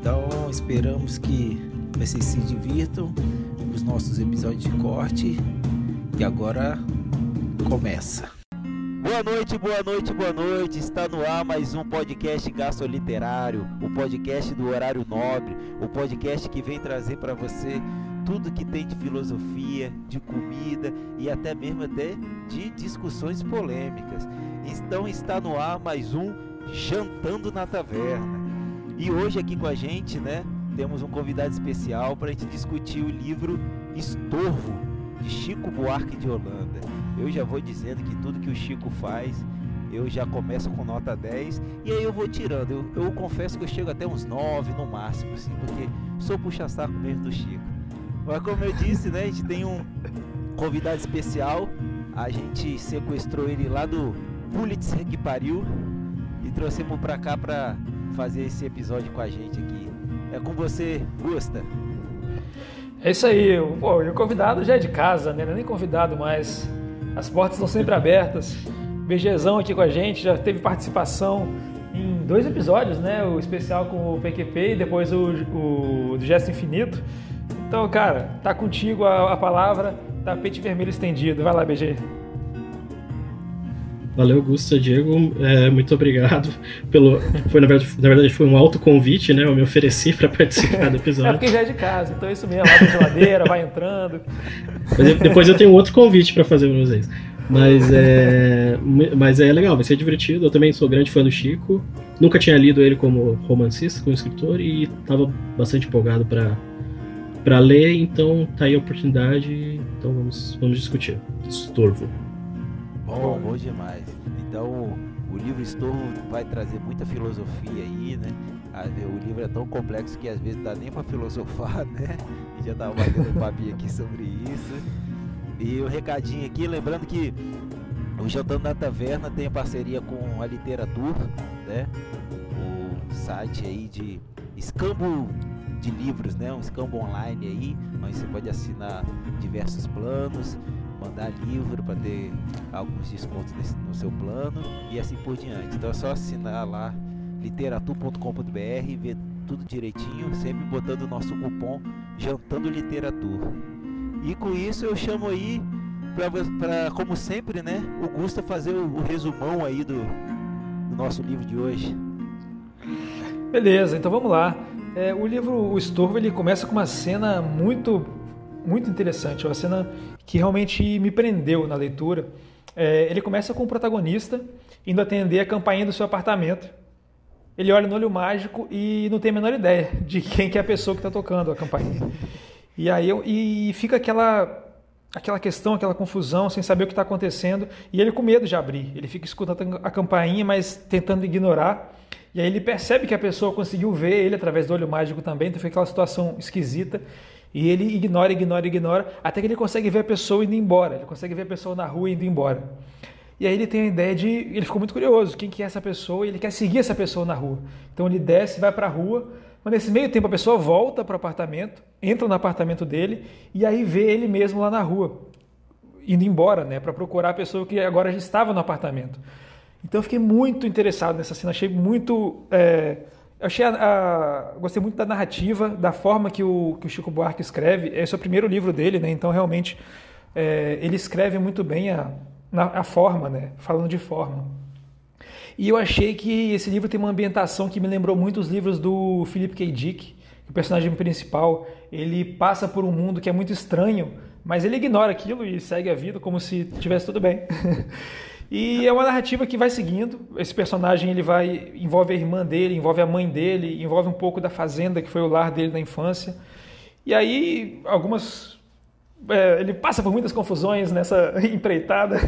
Então esperamos que vocês se divirtam com os nossos episódios de corte e agora começa. Boa noite, boa noite, boa noite. Está no ar mais um podcast Gasto Literário, o podcast do horário nobre, o podcast que vem trazer para você tudo que tem de filosofia, de comida e até mesmo até de discussões polêmicas. Então está no ar mais um Jantando na Taverna. E hoje aqui com a gente, né, temos um convidado especial para a gente discutir o livro Estorvo de Chico Buarque de Holanda. Eu já vou dizendo que tudo que o Chico faz, eu já começo com nota 10 e aí eu vou tirando. Eu, eu confesso que eu chego até uns 9 no máximo, assim, porque sou puxa-saco mesmo do Chico. Mas como eu disse, né, a gente tem um convidado especial. A gente sequestrou ele lá do Pulitzer que pariu e trouxemos para cá para fazer esse episódio com a gente aqui. É com você, Gusta. É isso aí, pô, o convidado já é de casa, né? Não é nem convidado mais. As portas estão sempre abertas. BGzão aqui com a gente, já teve participação em dois episódios, né? O especial com o PQP e depois o, o do Gesto Infinito. Então, cara, tá contigo a, a palavra, tapete vermelho estendido. Vai lá, BG. Valeu, Augusto, Diego, é, muito obrigado pelo. Foi na verdade, na verdade foi um autoconvite, né? Eu me ofereci para participar do episódio. É porque já é de casa, então é isso mesmo, abre a geladeira, vai entrando. Mas depois eu tenho outro convite para fazer para vocês. Mas é, mas é legal, vai ser divertido. Eu também sou grande fã do Chico. Nunca tinha lido ele como romancista, como escritor, e estava bastante empolgado para para ler, então tá aí a oportunidade. Então vamos, vamos discutir. Estorvo. Bom, bom demais. Então, o livro Estorvo vai trazer muita filosofia aí, né? O livro é tão complexo que às vezes dá nem para filosofar, né? A gente já tava batendo um papinho aqui sobre isso. E o um recadinho aqui, lembrando que o Jantando na Taverna tem parceria com a Literatura, né? O site aí de escambo de livros, né? Um escambo online aí, onde você pode assinar diversos planos mandar livro para ter alguns descontos nesse, no seu plano e assim por diante. Então é só assinar lá literatur.com.br e ver tudo direitinho, sempre botando o nosso cupom Jantando Literatura. E com isso eu chamo aí para como sempre, né, o Gusta fazer o, o resumão aí do, do, nosso livro de hoje. Beleza, então vamos lá. É, o livro O Estorvo ele começa com uma cena muito muito interessante, uma cena que realmente me prendeu na leitura. É, ele começa com o protagonista indo atender a campainha do seu apartamento. Ele olha no olho mágico e não tem a menor ideia de quem que é a pessoa que está tocando a campainha. E aí e fica aquela aquela questão, aquela confusão, sem saber o que está acontecendo, e ele com medo de abrir. Ele fica escutando a campainha, mas tentando ignorar. E aí ele percebe que a pessoa conseguiu ver ele através do olho mágico também, então fica aquela situação esquisita. E ele ignora, ignora, ignora, até que ele consegue ver a pessoa indo embora. Ele consegue ver a pessoa na rua indo embora. E aí ele tem a ideia de. Ele ficou muito curioso: quem que é essa pessoa? E ele quer seguir essa pessoa na rua. Então ele desce, vai para a rua. Mas nesse meio tempo a pessoa volta para o apartamento, entra no apartamento dele e aí vê ele mesmo lá na rua, indo embora, né? Para procurar a pessoa que agora já estava no apartamento. Então eu fiquei muito interessado nessa cena, achei muito. É, eu achei a, a, gostei muito da narrativa, da forma que o, que o Chico Buarque escreve. Esse é o primeiro livro dele, né? Então realmente é, ele escreve muito bem a, a forma, né? Falando de forma. E eu achei que esse livro tem uma ambientação que me lembrou muito os livros do Philip K. Dick. O personagem principal ele passa por um mundo que é muito estranho, mas ele ignora aquilo e segue a vida como se tivesse tudo bem. E é uma narrativa que vai seguindo. Esse personagem ele vai envolve a irmã dele, envolve a mãe dele, envolve um pouco da fazenda que foi o lar dele na infância. E aí algumas é, ele passa por muitas confusões nessa empreitada.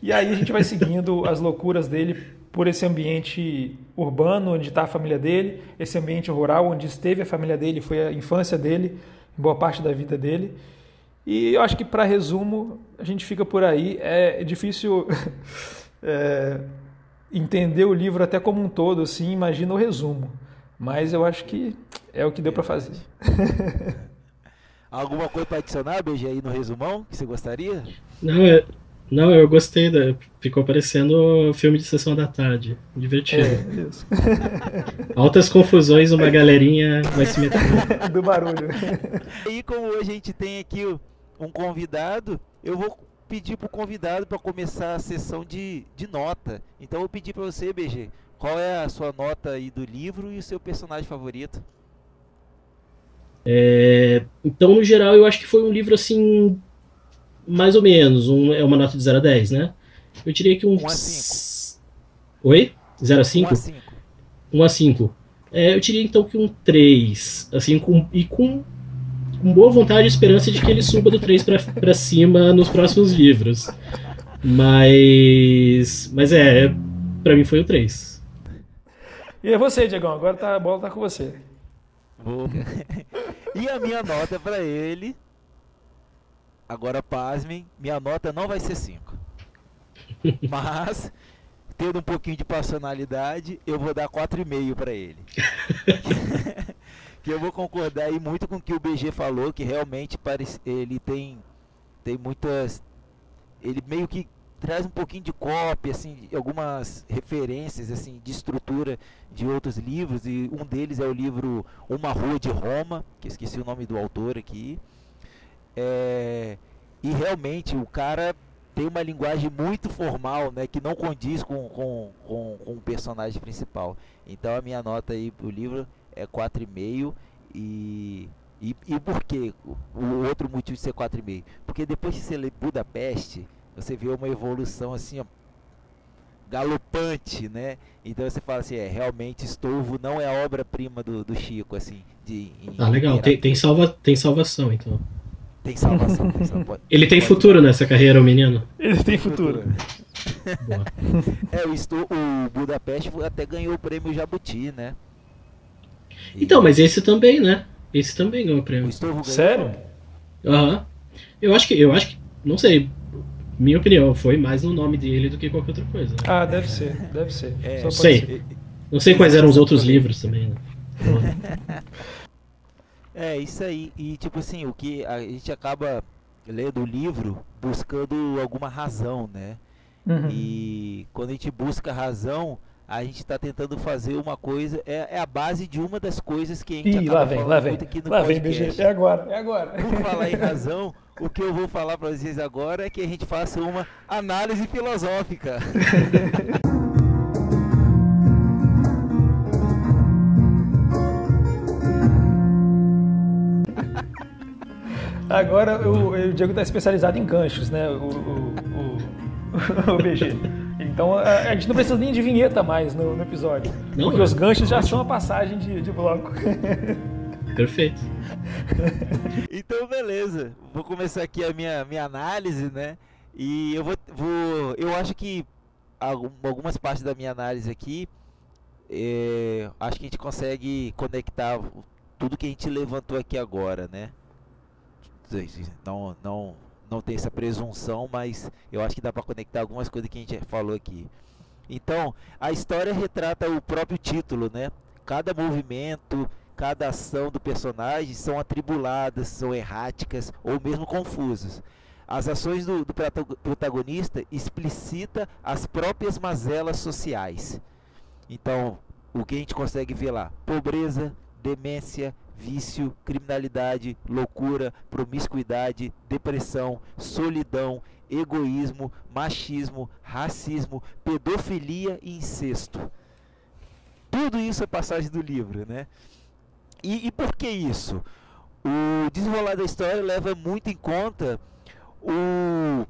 E aí a gente vai seguindo as loucuras dele por esse ambiente urbano onde está a família dele, esse ambiente rural onde esteve a família dele, foi a infância dele, boa parte da vida dele. E eu acho que, para resumo, a gente fica por aí. É difícil é, entender o livro até como um todo, assim, imagina o resumo. Mas eu acho que é o que deu para fazer. Alguma coisa para adicionar, BG, aí no resumão que você gostaria? Não, é, não, eu gostei. Da, ficou parecendo filme de sessão da tarde. Divertido. É, isso. Altas confusões, uma galerinha vai se meter. Do barulho. E como hoje a gente tem aqui um convidado, eu vou pedir pro convidado para começar a sessão de, de nota. Então eu vou pedir para você, BG, qual é a sua nota aí do livro e o seu personagem favorito? É, então, no geral, eu acho que foi um livro assim mais ou menos, um, é uma nota de 0 a 10, né? Eu diria que um. 1 a 5. Oi? 0 a 5? 1 a 5. 1 a 5. É, eu diria então que um 3. Assim, com, e com boa vontade e esperança de que ele suba do 3 para cima nos próximos livros. Mas. Mas é, para mim foi o 3. E é você, Diegão, agora tá, a bola tá com você. Vou. e a minha nota para ele Agora, pasmem, minha nota não vai ser 5. Mas, tendo um pouquinho de personalidade, eu vou dar 4,5 para ele. que eu vou concordar aí muito com o que o BG falou, que realmente parece, ele tem, tem muitas. Ele meio que traz um pouquinho de cópia, assim, algumas referências assim de estrutura de outros livros e um deles é o livro Uma Rua de Roma, que esqueci o nome do autor aqui. É, e realmente o cara tem uma linguagem muito formal, né, que não condiz com, com, com, com o personagem principal. Então a minha nota aí pro livro é 4,5 e, e, e por quê? O outro motivo de ser 4,5? Porque depois que você lê Budapeste, você vê uma evolução assim, ó, galopante, né? Então você fala assim, é, realmente Estouvo não é a obra-prima do, do Chico, assim, de... Em, ah, legal, tem, tem, salva, tem salvação, então. Tem salvação, tem salvação. Ele tem futuro nessa carreira, o menino? Ele tem futuro. é, o, Estu, o Budapeste até ganhou o prêmio Jabuti, né? E... Então, mas esse também, né? Esse também ganhou o prêmio. O Sério? Aham. Uhum. Eu acho que, eu acho que, não sei, minha opinião, foi mais no nome dele do que qualquer outra coisa. Né? Ah, deve ser, deve ser. É, sei. Ser. Não sei quais eram os outros livros também, né? É, isso aí. E tipo assim, o que a gente acaba lendo o livro buscando alguma razão, né? Uhum. E quando a gente busca razão, a gente está tentando fazer uma coisa, é, é, a base de uma das coisas que a gente Ih, lá vem, lá vem, aqui no lá podcast. vem, é agora, é agora. Por falar em razão, o que eu vou falar para vocês agora é que a gente faça uma análise filosófica. Agora o, o Diego está especializado em ganchos, né? O, o, o, o BG. Então a, a, gente não precisa nem de vinheta mais no, no episódio. Não, porque os ganchos já são a passagem de, de bloco. Perfeito. Então, beleza. Vou começar aqui a minha, minha análise, né? E eu vou, vou. Eu acho que algumas partes da minha análise aqui. É, acho que a gente consegue conectar tudo que a gente levantou aqui agora, né? não, não, não tem essa presunção, mas eu acho que dá para conectar algumas coisas que a gente falou aqui. Então, a história retrata o próprio título, né? Cada movimento, cada ação do personagem são atribuladas, são erráticas ou mesmo confusas. As ações do, do protagonista explicita as próprias mazelas sociais. Então, o que a gente consegue ver lá? Pobreza, demência, vício, criminalidade, loucura, promiscuidade, depressão, solidão, egoísmo, machismo, racismo, pedofilia e incesto. Tudo isso é passagem do livro, né? E, e por que isso? O desenrolar da história leva muito em conta o,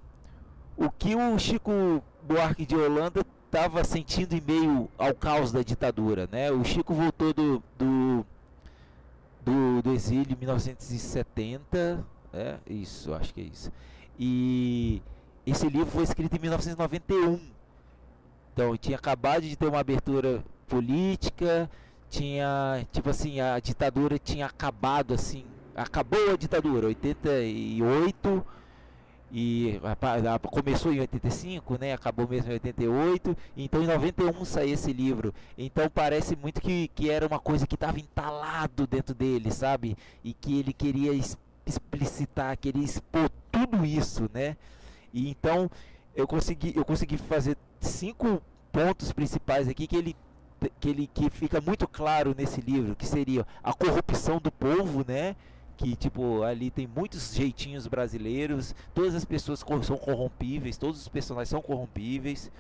o que o Chico Buarque de Holanda estava sentindo em meio ao caos da ditadura, né? O Chico voltou do, do do, do exílio em 1970, é isso, acho que é isso. E esse livro foi escrito em 1991. Então tinha acabado de ter uma abertura política, tinha, tipo assim, a ditadura tinha acabado assim, acabou a ditadura, 88 e começou em 85, né? Acabou mesmo em 88. Então em 91 saiu esse livro. Então parece muito que, que era uma coisa que estava entalado dentro dele, sabe? E que ele queria explicitar, queria expor tudo isso, né? E então eu consegui eu consegui fazer cinco pontos principais aqui que ele que ele que fica muito claro nesse livro, que seria a corrupção do povo, né? Que tipo ali tem muitos jeitinhos brasileiros, todas as pessoas são corrompíveis, todos os personagens são corrompíveis.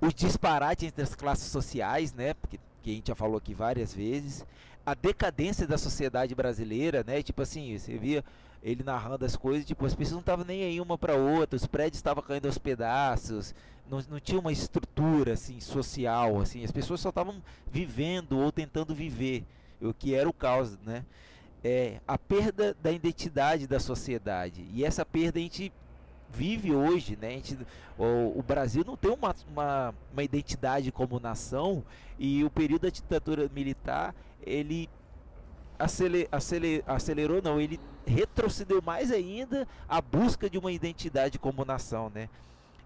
Os disparates entre as classes sociais, né? Porque que a gente já falou aqui várias vezes, a decadência da sociedade brasileira, né? Tipo assim, você via ele narrando as coisas, tipo, as pessoas não estavam nem aí uma para outra, os prédios estavam caindo aos pedaços, não, não tinha uma estrutura assim social, assim, as pessoas só estavam vivendo ou tentando viver, o que era o caos, né? É, a perda da identidade da sociedade. E essa perda a gente vive hoje, né? Gente, o, o, Brasil não tem uma, uma, uma, identidade como nação e o período da ditadura militar ele aceler, aceler, acelerou, não, ele retrocedeu mais ainda a busca de uma identidade como nação, né?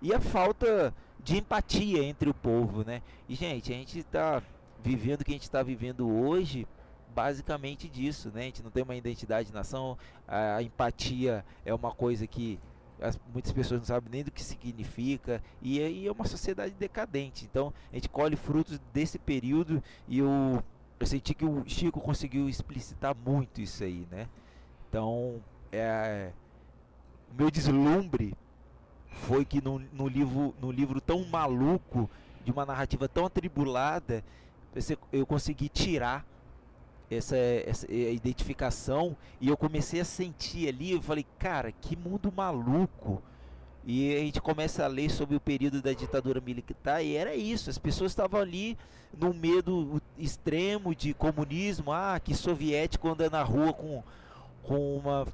E a falta de empatia entre o povo, né? E gente, a gente está vivendo o que a gente está vivendo hoje basicamente disso, né? A gente não tem uma identidade de nação, a, empatia é uma coisa que as, muitas pessoas não sabem nem do que significa e aí é uma sociedade decadente. Então a gente colhe frutos desse período e eu, eu senti que o Chico conseguiu explicitar muito isso aí, né? Então é, o meu deslumbre foi que no, no, livro, no livro tão maluco, de uma narrativa tão atribulada, eu consegui tirar essa, essa identificação e eu comecei a sentir ali, eu falei, cara, que mundo maluco. E a gente começa a ler sobre o período da ditadura militar e era isso, as pessoas estavam ali no medo extremo de comunismo, ah, que soviético anda na rua com, com uma,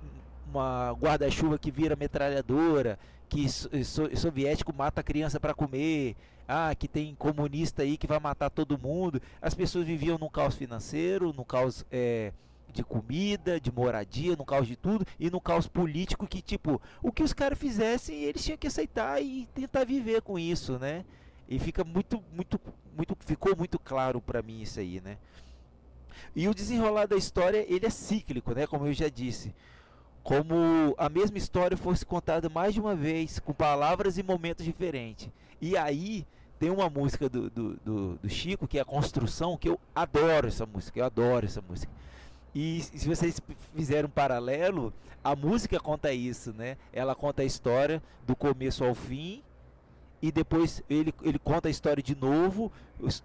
uma guarda-chuva que vira metralhadora, que so, soviético mata criança para comer, ah, que tem comunista aí que vai matar todo mundo. As pessoas viviam num caos financeiro, no caos é, de comida, de moradia, no caos de tudo e no caos político que tipo, o que os caras fizessem, eles tinham que aceitar e tentar viver com isso, né? E fica muito muito muito ficou muito claro para mim isso aí, né? E o desenrolar da história, ele é cíclico, né, como eu já disse. Como a mesma história fosse contada mais de uma vez, com palavras e momentos diferentes. E aí tem uma música do, do, do, do, Chico, que é a Construção, que eu adoro essa música, eu adoro essa música. E se vocês fizerem um paralelo, a música conta isso, né? Ela conta a história do começo ao fim e depois ele, ele conta a história de novo,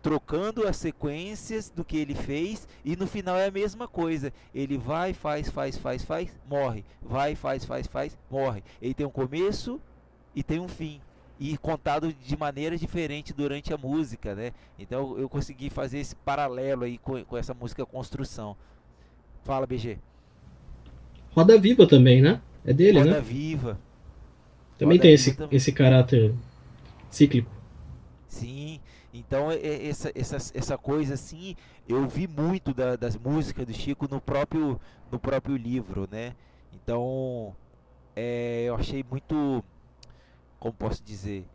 trocando as sequências do que ele fez e no final é a mesma coisa. Ele vai, faz, faz, faz, faz, morre. Vai, faz, faz, faz, morre. Ele tem um começo e tem um fim e contado de maneira diferente durante a música, né? Então eu consegui fazer esse paralelo aí com, com essa música Construção. Fala, BG. Roda Viva também, né? É dele, Roda né? Roda Viva. Também Roda tem Viva esse, também. esse caráter cíclico. Sim, então essa, essa, essa coisa assim, eu vi muito da, das músicas do Chico no próprio, no próprio livro, né? Então é, eu achei muito como posso dizer,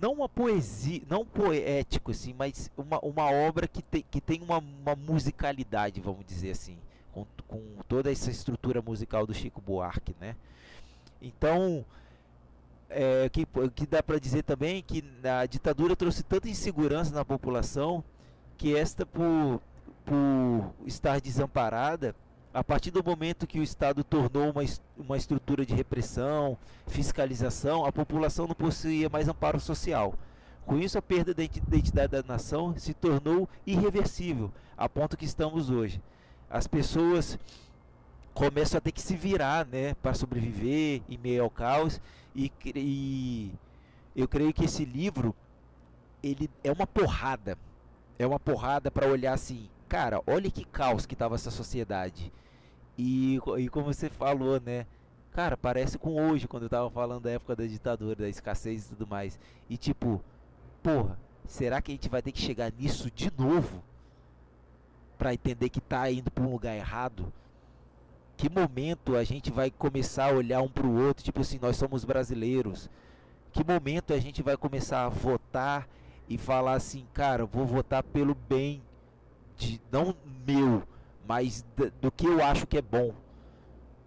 não uma poesia, não poético assim, mas uma, uma obra que tem, que tem uma, uma musicalidade, vamos dizer assim, com, com toda essa estrutura musical do Chico Buarque, né? Então, é, que, que dá para dizer também que a ditadura trouxe tanta insegurança na população que esta por, por estar desamparada a partir do momento que o Estado tornou uma, uma estrutura de repressão, fiscalização, a população não possuía mais amparo social. Com isso, a perda da identidade da nação se tornou irreversível, a ponto que estamos hoje. As pessoas começam a ter que se virar né, para sobreviver em meio ao caos, e, e eu creio que esse livro ele é uma porrada. É uma porrada para olhar assim, cara, olha que caos que estava essa sociedade e, e como você falou, né? Cara, parece com hoje, quando eu tava falando da época da ditadura, da escassez e tudo mais. E tipo, porra, será que a gente vai ter que chegar nisso de novo? Para entender que tá indo para um lugar errado? Que momento a gente vai começar a olhar um para o outro, tipo assim, nós somos brasileiros. Que momento a gente vai começar a votar e falar assim, cara, vou votar pelo bem de não meu, mas do que eu acho que é bom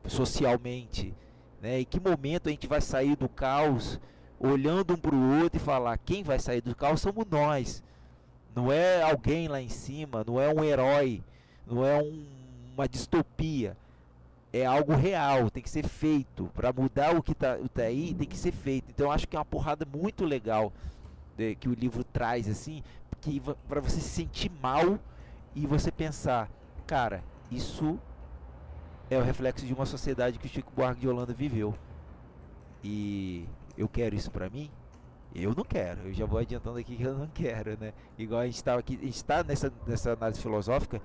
socialmente, né? E que momento a gente vai sair do caos olhando um para o outro e falar quem vai sair do caos somos nós. Não é alguém lá em cima, não é um herói, não é um, uma distopia. É algo real, tem que ser feito. Para mudar o que está tá aí, tem que ser feito. Então acho que é uma porrada muito legal de, que o livro traz, assim, que para você se sentir mal e você pensar, cara, isso é o reflexo de uma sociedade que o Chico Buarque de Holanda viveu. E eu quero isso para mim? Eu não quero. Eu já vou adiantando aqui que eu não quero, né? Igual a gente estava aqui, a gente está nessa, nessa análise filosófica,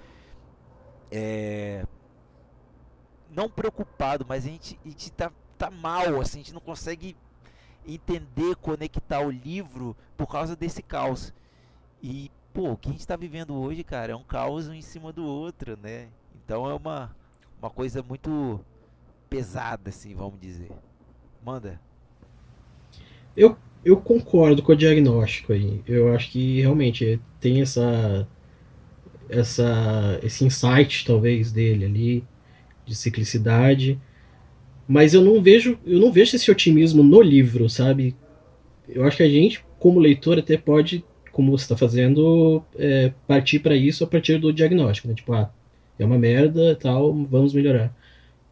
é, não preocupado, mas a gente, a gente tá, tá mal, assim, a gente não consegue entender, conectar o livro por causa desse caos. E, pô, o que a gente está vivendo hoje, cara, é um caos um em cima do outro, né? Então é uma, uma coisa muito pesada, assim, vamos dizer. Manda. Eu, eu concordo com o diagnóstico aí. Eu acho que realmente tem essa, essa esse insight talvez dele ali de ciclicidade, mas eu não vejo eu não vejo esse otimismo no livro, sabe? Eu acho que a gente como leitor até pode, como você está fazendo, é, partir para isso a partir do diagnóstico, né? Tipo, ah, é uma merda, tal, vamos melhorar.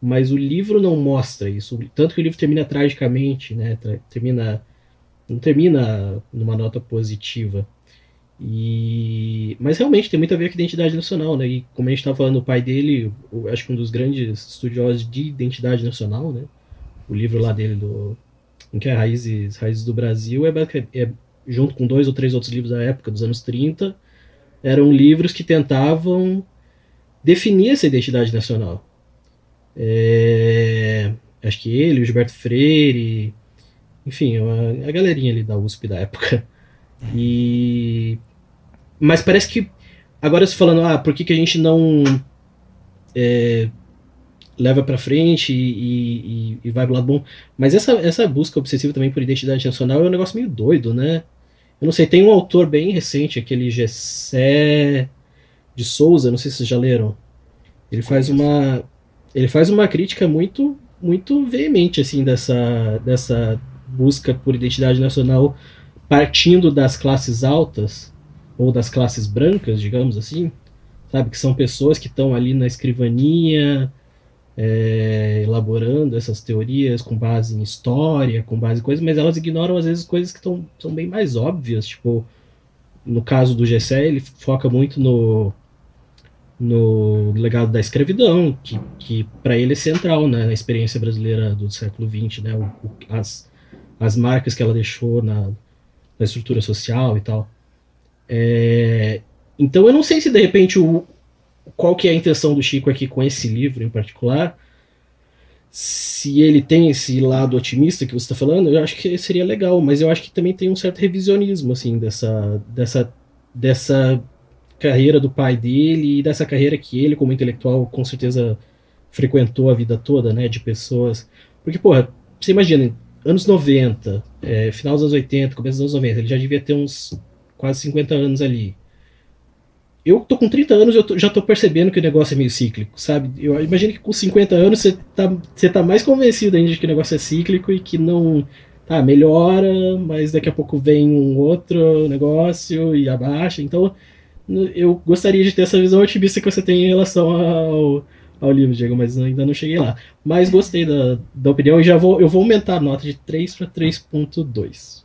Mas o livro não mostra isso, tanto que o livro termina tragicamente, né? Termina não termina numa nota positiva. E... Mas realmente tem muito a ver com identidade nacional, né? E como a gente estava falando, o pai dele, acho que um dos grandes estudiosos de identidade nacional, né? O livro lá dele, do, que é Raízes, Raízes do Brasil, é, é, junto com dois ou três outros livros da época, dos anos 30, eram livros que tentavam definir essa identidade nacional. É, acho que ele, o Gilberto Freire, enfim, a, a galerinha ali da USP da época. E mas parece que agora se falando, ah, por que, que a gente não é, leva para frente e, e, e, vai pro lado bom? Mas essa, essa busca obsessiva também por identidade nacional é um negócio meio doido, né? Eu não sei, tem um autor bem recente, aquele Gessé de Souza, não sei se vocês já leram. Ele faz uma ele faz uma crítica muito muito veemente assim dessa dessa busca por identidade nacional partindo das classes altas ou das classes brancas, digamos assim, sabe que são pessoas que estão ali na escrivaninha é, elaborando essas teorias com base em história, com base em coisas, mas elas ignoram às vezes coisas que são bem mais óbvias, tipo no caso do Gessé, ele foca muito no no legado da escravidão, que, que para ele é central né, na experiência brasileira do século XX, né, o, o, as, as marcas que ela deixou na, na estrutura social e tal. É, então eu não sei se de repente o, qual que é a intenção do Chico aqui com esse livro em particular, se ele tem esse lado otimista que você está falando, eu acho que seria legal, mas eu acho que também tem um certo revisionismo assim dessa dessa dessa carreira do pai dele e dessa carreira que ele, como intelectual, com certeza frequentou a vida toda, né, de pessoas. Porque, porra, você imagina, anos 90, é, final dos anos 80, começo dos anos 90, ele já devia ter uns quase 50 anos ali. Eu tô com 30 anos e eu tô, já tô percebendo que o negócio é meio cíclico, sabe? Eu imagino que com 50 anos você tá, você tá mais convencido ainda de que o negócio é cíclico e que não. Tá, melhora, mas daqui a pouco vem um outro negócio e abaixa. Então, eu gostaria de ter essa visão otimista que você tem em relação ao, ao livro, Diego, mas ainda não cheguei lá. Mas gostei da, da opinião e já vou, eu vou aumentar a nota de 3 para 3.2.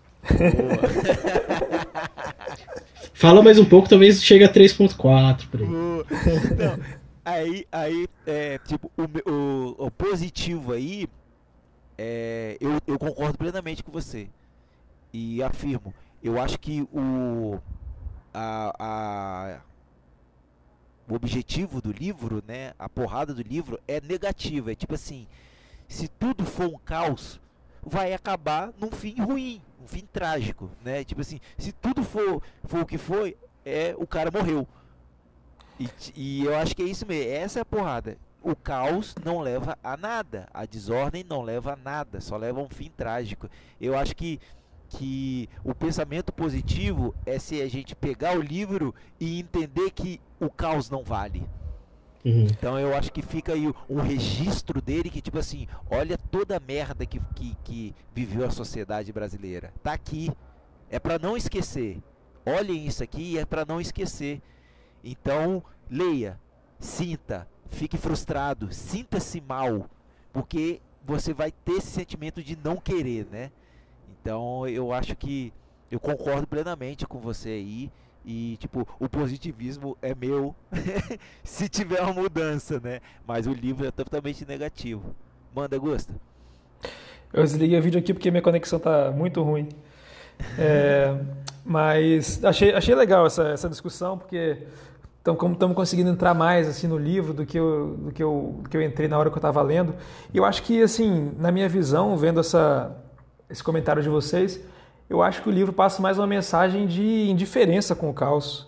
Fala mais um pouco, talvez chegue a 3.4 por aí. Não, aí, aí é, tipo, o, o, o positivo aí, é, eu, eu concordo plenamente com você. E afirmo, eu acho que o a, a, o objetivo do livro, né, a porrada do livro é negativa. É tipo assim, se tudo for um caos, vai acabar num fim ruim, um fim trágico, né? Tipo assim, se tudo for, for o que foi, é o cara morreu. E, e eu acho que é isso mesmo, essa é a porrada. O caos não leva a nada, a desordem não leva a nada, só leva a um fim trágico. Eu acho que que o pensamento positivo é se a gente pegar o livro e entender que o caos não vale. Uhum. Então eu acho que fica aí um registro dele que, tipo assim, olha toda a merda que, que, que viveu a sociedade brasileira. Tá aqui. É para não esquecer. Olhem isso aqui e é para não esquecer. Então, leia, sinta, fique frustrado, sinta-se mal, porque você vai ter esse sentimento de não querer, né? Então, eu acho que eu concordo plenamente com você aí. E, tipo, o positivismo é meu se tiver uma mudança, né? Mas o livro é totalmente negativo. Manda, Gusta. Eu desliguei o vídeo aqui porque minha conexão tá muito ruim. É, mas achei, achei legal essa, essa discussão, porque então, como estamos conseguindo entrar mais assim no livro do que eu, do que eu, do que eu entrei na hora que eu estava lendo. Eu acho que, assim, na minha visão, vendo essa, esse comentário de vocês, eu acho que o livro passa mais uma mensagem de indiferença com o caos.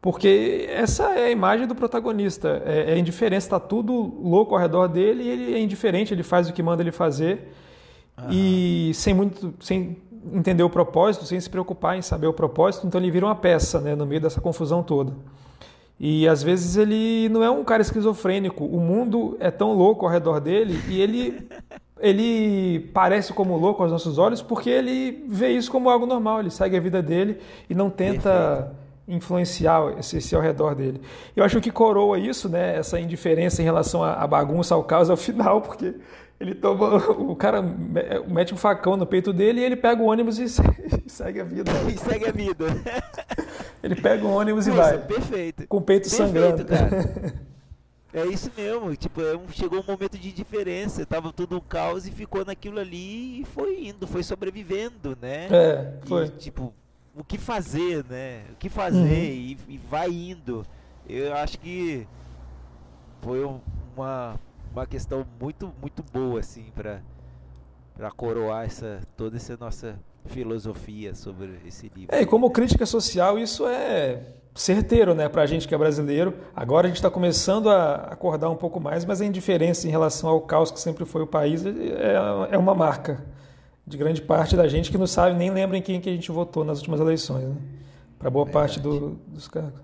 Porque essa é a imagem do protagonista. É, é indiferença, está tudo louco ao redor dele e ele é indiferente, ele faz o que manda ele fazer. Uhum. E sem muito. sem entender o propósito, sem se preocupar em saber o propósito, então ele vira uma peça né, no meio dessa confusão toda. E às vezes ele não é um cara esquizofrênico, o mundo é tão louco ao redor dele e ele ele parece como louco aos nossos olhos porque ele vê isso como algo normal, ele segue a vida dele e não tenta Perfeito. influenciar esse, esse, ao redor dele. Eu acho que coroa isso, né, essa indiferença em relação à bagunça, ao caos ao final, porque ele toma, o cara mete um facão no peito dele e ele pega o ônibus e segue a vida. E segue a vida. Ele pega o ônibus Nossa, e vai. Perfeito. Com o peito perfeito, sangrando. Cara. É isso mesmo, tipo, é chegou um momento de diferença, tava tudo um caos e ficou naquilo ali e foi indo, foi sobrevivendo, né? É, foi. E, tipo, o que fazer, né? O que fazer uhum. e, e, vai indo. Eu acho que foi uma, uma questão muito, muito boa, assim, para para coroar essa, toda essa nossa filosofia sobre esse livro. É, e como crítica social, isso é certeiro né, para a gente que é brasileiro. Agora a gente está começando a acordar um pouco mais, mas a indiferença em relação ao caos que sempre foi o país é, é uma marca de grande parte da gente que não sabe nem lembra em quem que a gente votou nas últimas eleições, né? para boa Verdade. parte do, dos cargos.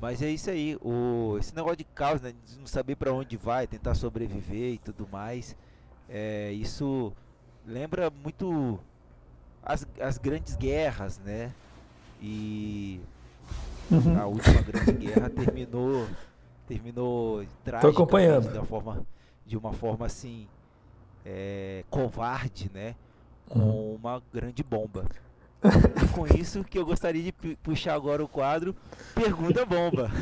Mas é isso aí, o, esse negócio de caos, né, de não saber para onde vai, tentar sobreviver e tudo mais, é, isso lembra muito as, as grandes guerras, né? E uhum. a última grande guerra terminou terminou Tô acompanhando. de uma forma de uma forma assim é, covarde, né? Com uhum. uma grande bomba. E com isso que eu gostaria de puxar agora o quadro Pergunta Bomba.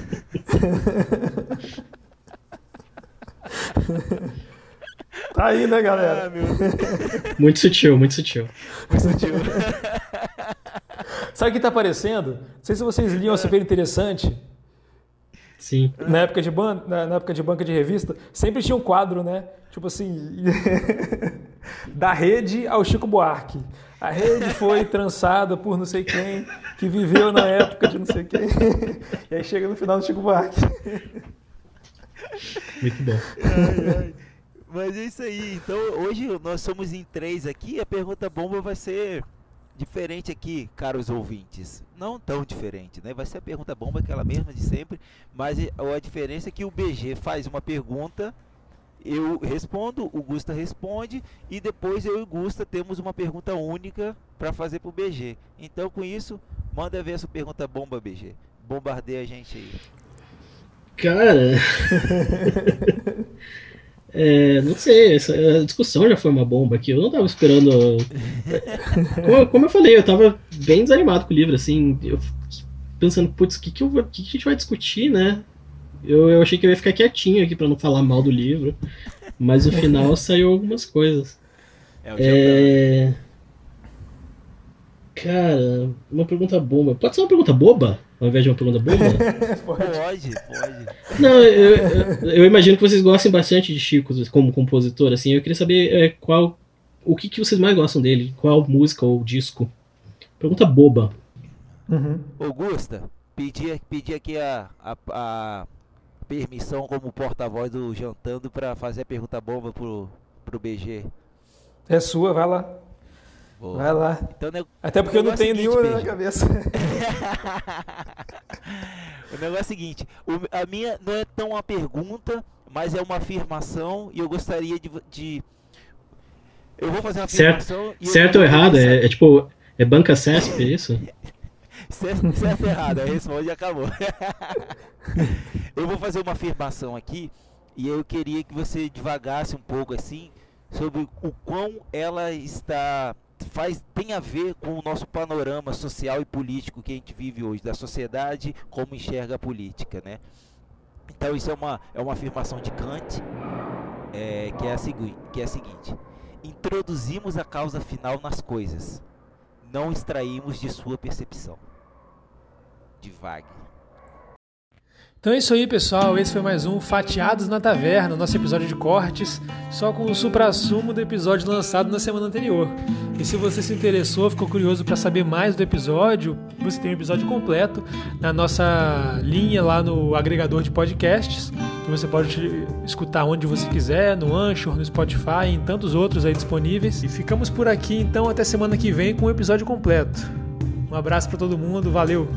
Tá aí, né, galera? Ah, muito sutil, muito sutil. Muito sutil. Sabe o que tá aparecendo? Não sei se vocês liam, é super interessante. Sim. Na época, de ban na, na, época de banca de revista, sempre tinha um quadro, né? Tipo assim, da rede ao Chico Buarque. A rede foi trançada por não sei quem, que viveu na época de não sei quem. E aí chega no final do Chico Buarque. Muito bom. Ai, ai. Mas é isso aí. Então hoje nós somos em três aqui. A pergunta bomba vai ser diferente aqui, caros ouvintes. Não tão diferente, né? Vai ser a pergunta bomba, aquela mesma de sempre, mas a diferença é que o BG faz uma pergunta, eu respondo, o Gusta responde e depois eu e o Gusta temos uma pergunta única para fazer pro BG. Então com isso, manda ver essa pergunta bomba, BG. Bombardeia a gente aí. Cara. É, não sei, essa a discussão já foi uma bomba aqui. Eu não tava esperando. como, como, eu falei, eu tava bem desanimado com o livro, assim. Eu, pensando, putz, o que, que, que, que a gente vai discutir, né? Eu, eu achei que eu ia ficar quietinho aqui para não falar mal do livro. Mas no final saiu algumas coisas. É, é... Cara, uma pergunta bomba. Pode ser uma pergunta boba? Ao invés de uma pergunta boba? pode, pode. Não, eu, eu, eu, imagino que vocês gostem bastante de Chico como compositor, assim. Eu queria saber é, qual o que, que vocês mais gostam dele? Qual música ou disco? Pergunta boba. Uhum. Augusta, pedi, pedi aqui a, a, a permissão como porta-voz do Jantando para fazer a pergunta boba pro, pro BG. É sua, vai lá. Boa. Vai lá. Então, né, Até porque eu não tenho nenhuma na cabeça. o negócio é o seguinte: o, a minha não é tão uma pergunta, mas é uma afirmação e eu gostaria de. de eu vou fazer uma afirmação. Certo, certo ou errado? É, é, tipo. É banca CESP, é isso? certo, certo ou errado? Aí responde e acabou. eu vou fazer uma afirmação aqui e eu queria que você devagasse um pouco assim sobre o quão ela está faz tem a ver com o nosso panorama social e político que a gente vive hoje, da sociedade como enxerga a política, né? Então isso é uma, é uma afirmação de Kant, é, que, é a que é a seguinte: introduzimos a causa final nas coisas, não extraímos de sua percepção. De Wagner. Então é isso aí, pessoal. Esse foi mais um Fatiados na Taverna, nosso episódio de cortes, só com o supra-sumo do episódio lançado na semana anterior. E se você se interessou, ficou curioso para saber mais do episódio, você tem o um episódio completo na nossa linha lá no agregador de podcasts, que você pode escutar onde você quiser, no Anchor, no Spotify em tantos outros aí disponíveis. E ficamos por aqui então até semana que vem com o episódio completo. Um abraço para todo mundo, valeu!